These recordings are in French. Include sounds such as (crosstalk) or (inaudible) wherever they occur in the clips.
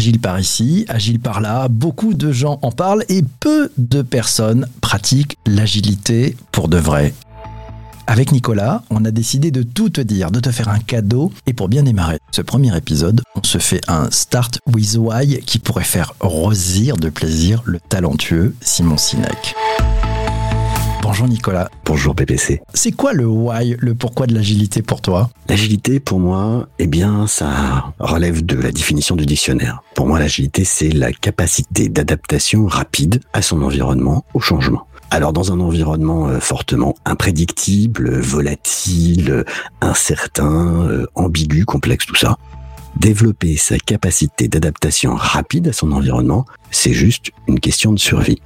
Agile par ici, agile par là, beaucoup de gens en parlent et peu de personnes pratiquent l'agilité pour de vrai. Avec Nicolas, on a décidé de tout te dire, de te faire un cadeau. Et pour bien démarrer ce premier épisode, on se fait un Start with Why qui pourrait faire rosir de plaisir le talentueux Simon Sinek. Bonjour Nicolas. Bonjour PPC. C'est quoi le why, le pourquoi de l'agilité pour toi? L'agilité pour moi, eh bien, ça relève de la définition du dictionnaire. Pour moi, l'agilité, c'est la capacité d'adaptation rapide à son environnement, au changement. Alors dans un environnement euh, fortement imprédictible, volatile, incertain, euh, ambigu, complexe, tout ça, développer sa capacité d'adaptation rapide à son environnement, c'est juste une question de survie.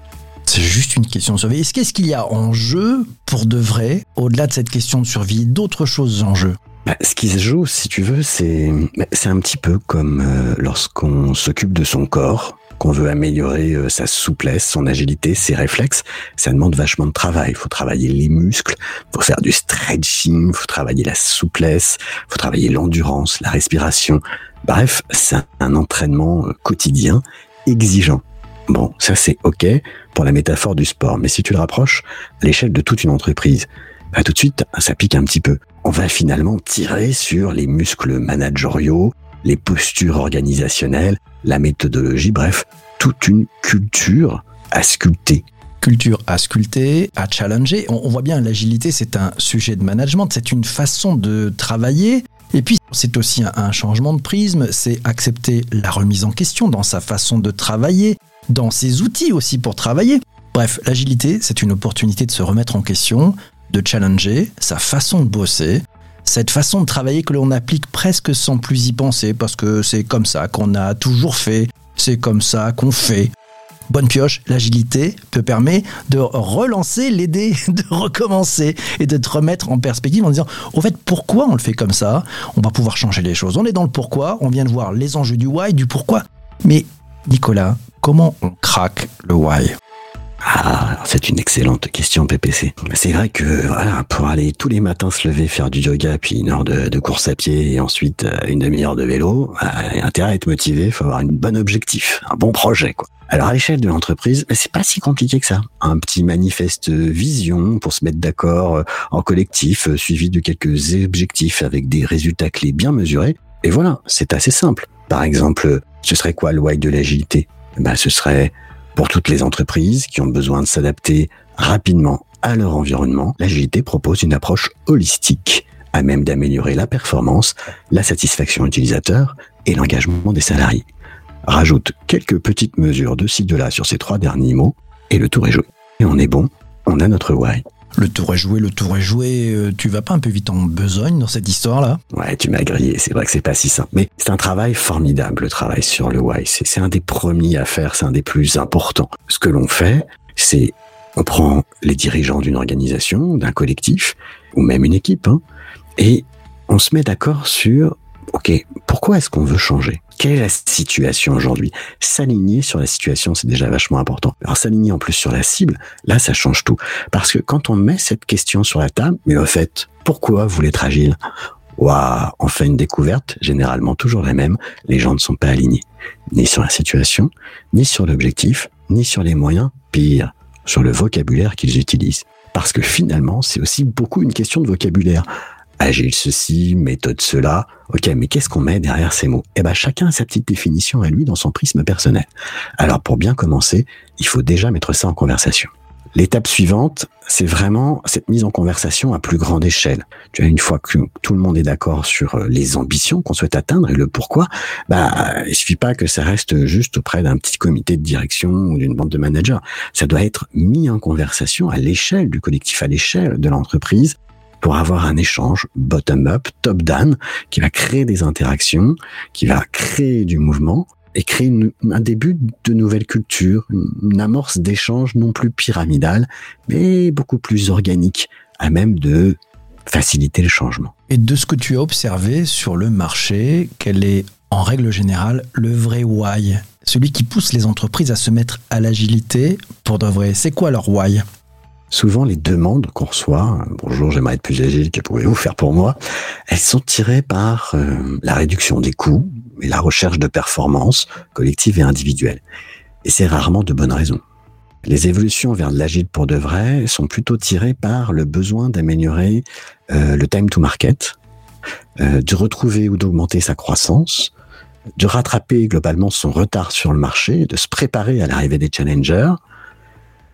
C'est juste une question de survie. Est-ce qu'est-ce qu'il y a en jeu pour de vrai, au-delà de cette question de survie, d'autres choses en jeu? Bah, ce qui se joue, si tu veux, c'est bah, c'est un petit peu comme euh, lorsqu'on s'occupe de son corps, qu'on veut améliorer euh, sa souplesse, son agilité, ses réflexes. Ça demande vachement de travail. Il faut travailler les muscles, faut faire du stretching, faut travailler la souplesse, faut travailler l'endurance, la respiration. Bref, c'est un entraînement euh, quotidien exigeant. Bon, ça c'est OK pour la métaphore du sport, mais si tu le rapproches à l'échelle de toute une entreprise, bah, tout de suite, ça pique un petit peu. On va finalement tirer sur les muscles managériaux, les postures organisationnelles, la méthodologie, bref, toute une culture à sculpter. Culture à sculpter, à challenger. On, voit bien l'agilité, c'est un sujet de management, c'est une façon de travailler. Et puis, c'est aussi un changement de prisme, c'est accepter la remise en question dans sa façon de travailler, dans ses outils aussi pour travailler. Bref, l'agilité, c'est une opportunité de se remettre en question, de challenger sa façon de bosser, cette façon de travailler que l'on applique presque sans plus y penser, parce que c'est comme ça qu'on a toujours fait, c'est comme ça qu'on fait. Bonne pioche, l'agilité te permet de relancer l'idée, (laughs) de recommencer et de te remettre en perspective en disant, au fait, pourquoi on le fait comme ça? On va pouvoir changer les choses. On est dans le pourquoi, on vient de voir les enjeux du why, du pourquoi. Mais Nicolas, comment on craque le why? Ah, c'est une excellente question, PPC. C'est vrai que voilà, pour aller tous les matins se lever, faire du yoga, puis une heure de, course à pied et ensuite euh, une demi-heure de vélo, bah, intérêt à être motivé, faut avoir un bon objectif, un bon projet, quoi. Alors à l'échelle de l'entreprise, c'est pas si compliqué que ça. Un petit manifeste vision pour se mettre d'accord euh, en collectif, euh, suivi de quelques objectifs avec des résultats clés bien mesurés. Et voilà, c'est assez simple. Par exemple, ce serait quoi le why de l'agilité? Bah, ce serait pour toutes les entreprises qui ont besoin de s'adapter rapidement à leur environnement, l'agilité propose une approche holistique à même d'améliorer la performance, la satisfaction utilisateur et l'engagement des salariés. Rajoute quelques petites mesures de ci de là sur ces trois derniers mots et le tour est joué. Et on est bon, on a notre why. Le tour est joué, le tour est joué. Euh, tu vas pas un peu vite en besogne dans cette histoire-là? Ouais, tu m'as grillé. C'est vrai que c'est pas si simple. Mais c'est un travail formidable, le travail sur le why. C'est un des premiers à faire, c'est un des plus importants. Ce que l'on fait, c'est on prend les dirigeants d'une organisation, d'un collectif, ou même une équipe, hein, et on se met d'accord sur, OK, pourquoi est-ce qu'on veut changer? Quelle est la situation aujourd'hui? S'aligner sur la situation, c'est déjà vachement important. Alors s'aligner en plus sur la cible, là, ça change tout. Parce que quand on met cette question sur la table, mais au fait, pourquoi vous être agile? Waouh, on fait une découverte, généralement toujours la même, les gens ne sont pas alignés. Ni sur la situation, ni sur l'objectif, ni sur les moyens, pire, sur le vocabulaire qu'ils utilisent. Parce que finalement, c'est aussi beaucoup une question de vocabulaire agile ceci, méthode cela. Ok, mais qu'est-ce qu'on met derrière ces mots? Eh ben, chacun a sa petite définition à lui dans son prisme personnel. Alors, pour bien commencer, il faut déjà mettre ça en conversation. L'étape suivante, c'est vraiment cette mise en conversation à plus grande échelle. Tu vois, une fois que tout le monde est d'accord sur euh, les ambitions qu'on souhaite atteindre et le pourquoi, bah, il suffit pas que ça reste juste auprès d'un petit comité de direction ou d'une bande de managers. Ça doit être mis en conversation à l'échelle du collectif, à l'échelle de l'entreprise, pour avoir un échange bottom-up, top-down, qui va créer des interactions, qui va créer du mouvement et créer un début de nouvelle culture, une amorce d'échange non plus pyramidal, mais beaucoup plus organique, à même de faciliter le changement. Et de ce que tu as observé sur le marché, quel est en règle générale le vrai why? Celui qui pousse les entreprises à se mettre à l'agilité pour de vrai. C'est quoi leur why? Souvent les demandes qu'on reçoit, bonjour, j'aimerais être plus agile, que pouvez-vous faire pour moi? Elles sont tirées par euh, la réduction des coûts et la recherche de performance collective et individuelle. Et c'est rarement de bonnes raisons. Les évolutions vers l'agile pour de vrai sont plutôt tirées par le besoin d'améliorer euh, le time to market, euh, de retrouver ou d'augmenter sa croissance, de rattraper globalement son retard sur le marché, de se préparer à l'arrivée des challengers.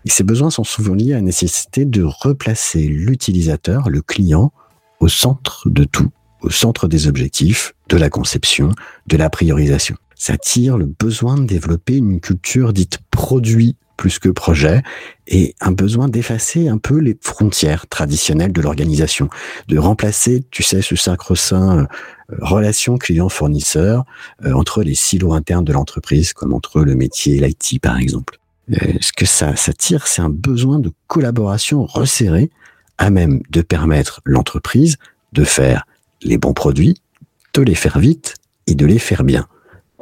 Ces besoins sont souvent liés à la nécessité de replacer l'utilisateur, le client, au centre de tout, au centre des objectifs, de la conception, de la priorisation. Ça tire le besoin de développer une culture dite produit plus que projet et un besoin d'effacer un peu les frontières traditionnelles de l'organisation, de remplacer, tu sais, ce sacro-saint euh, relation client-fournisseur euh, entre les silos internes de l'entreprise, comme entre le métier et l'IT, par exemple. Euh, ce que ça, tire, c'est un besoin de collaboration resserrée à même de permettre l'entreprise de faire les bons produits, de les faire vite et de les faire bien.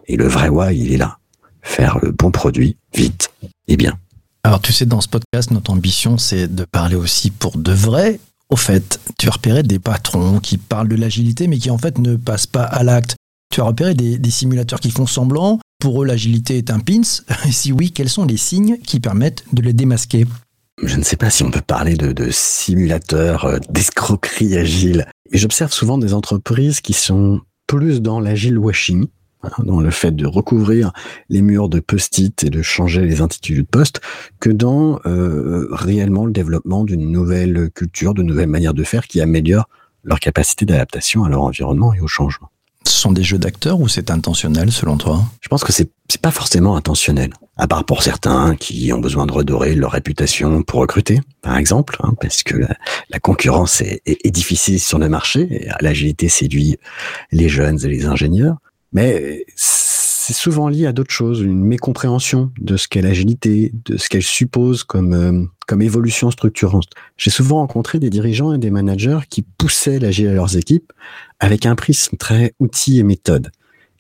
Et le vrai why, il est là. Faire le bon produit vite et bien. Alors tu sais, dans ce podcast, notre ambition, c'est de parler aussi pour de vrai. Au fait, tu as repéré des patrons qui parlent de l'agilité, mais qui en fait ne passent pas à l'acte. Tu as repéré des, simulateurs qui font semblant. Pour eux, l'agilité est un pins. (laughs) Si oui, quels sont les signes qui permettent de les démasquer? Je ne sais pas si on peut parler de, simulateurs euh, d'escroquerie agile, j'observe souvent des entreprises qui sont plus dans l'agile washing, dans le fait de recouvrir les murs de post-it et de changer les intitulés de poste, que dans euh, réellement le développement d'une nouvelle culture, de nouvelles manières de faire qui améliorent leur capacité d'adaptation à leur environnement et au changement. Ce sont des jeux d'acteurs ou c'est intentionnel selon toi? Je pense que c'est pas forcément intentionnel. À part pour certains qui ont besoin de redorer leur réputation pour recruter, par exemple, hein, parce que la, concurrence est, difficile sur le marché. L'agilité séduit les jeunes et les ingénieurs. Mais c'est souvent lié à d'autres choses, une mécompréhension de ce qu'est l'agilité, de ce qu'elle suppose comme, euh, comme évolution structurante. J'ai souvent rencontré des dirigeants et des managers qui poussaient l'agile à leurs équipes avec un prisme très outil et méthode,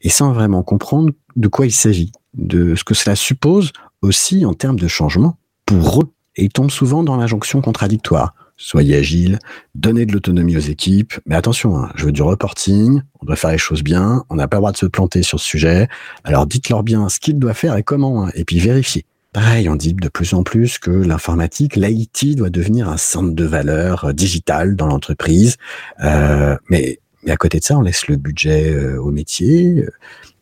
et sans vraiment comprendre de quoi il s'agit, de ce que cela suppose aussi en termes de changement pour eux. Et ils tombent souvent dans l'injonction contradictoire soyez agile, donnez de l'autonomie aux équipes, mais attention, hein, je veux du reporting, on doit faire les choses bien, on n'a pas le droit de se planter sur ce sujet, alors dites-leur bien ce qu'ils doivent faire et comment, hein, et puis vérifiez. Pareil, on dit de plus en plus que l'informatique, l'IT doit devenir un centre de valeur euh, digital dans l'entreprise, euh, mais, mais à côté de ça, on laisse le budget euh, au métier,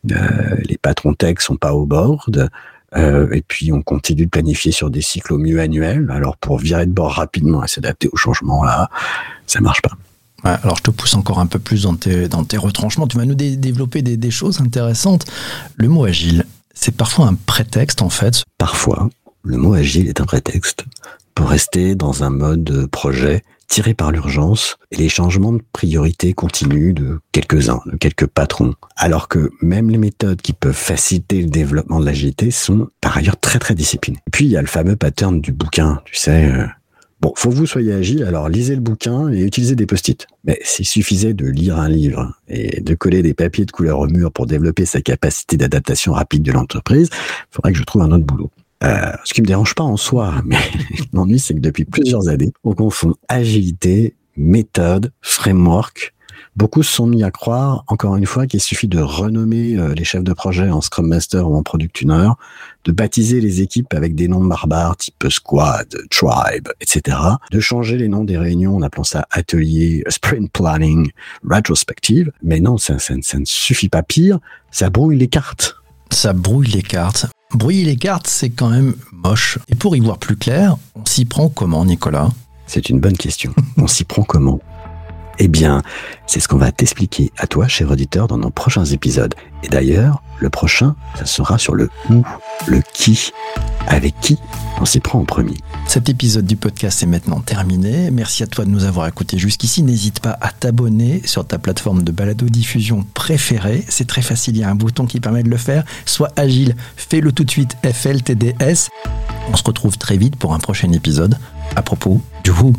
les patrons tech sont pas au board, euh, et puis on continue de planifier sur des cycles au mieux annuels. Alors pour virer de bord rapidement et s'adapter au changement là, ça marche pas. alors je te pousse encore un peu plus dans tes, dans tes retranchements. Tu vas nous développer des, des choses intéressantes. Le mot agile, c'est parfois un prétexte en fait. Parfois, le mot agile est un prétexte pour rester dans un mode projet tiré par l'urgence et les changements de priorité continuent de quelques-uns, de quelques patrons. Alors que même les méthodes qui peuvent faciliter le développement de l'agilité sont par ailleurs très très disciplinées. Et puis il y a le fameux pattern du bouquin, tu sais. Euh, bon, faut que vous soyez agile, alors lisez le bouquin et utilisez des post-it. Mais s'il suffisait de lire un livre et de coller des papiers de couleur au mur pour développer sa capacité d'adaptation rapide de l'entreprise, il faudrait que je trouve un autre boulot. Euh, ce qui me dérange pas en soi, (laughs) mais l'ennui, c'est que depuis plusieurs années, on confond agilité, méthode, framework. Beaucoup se sont mis à croire, encore une fois, qu'il suffit de renommer euh, les chefs de projet en Scrum Master ou en Product Owner, de baptiser les équipes avec des noms barbares type Squad, Tribe, etc., de changer les noms des réunions en appelant ça atelier, sprint planning, retrospective. Mais non, ça, ça ne suffit pas pire, ça brouille les cartes. Ça brouille les cartes. Brouiller les cartes, c'est quand même moche. Et pour y voir plus clair, on s'y prend comment, Nicolas? C'est une bonne question. (laughs) on s'y prend comment? Eh bien, c'est ce qu'on va t'expliquer à toi, cher auditeur, dans nos prochains épisodes. Et d'ailleurs, le prochain, ça sera sur le où, le qui, avec qui on s'y prend en premier. Cet épisode du podcast est maintenant terminé. Merci à toi de nous avoir écoutés jusqu'ici. N'hésite pas à t'abonner sur ta plateforme de balado-diffusion préférée. C'est très facile, il y a un bouton qui permet de le faire. Sois agile, fais-le tout de suite, FLTDS. On se retrouve très vite pour un prochain épisode à propos du Who.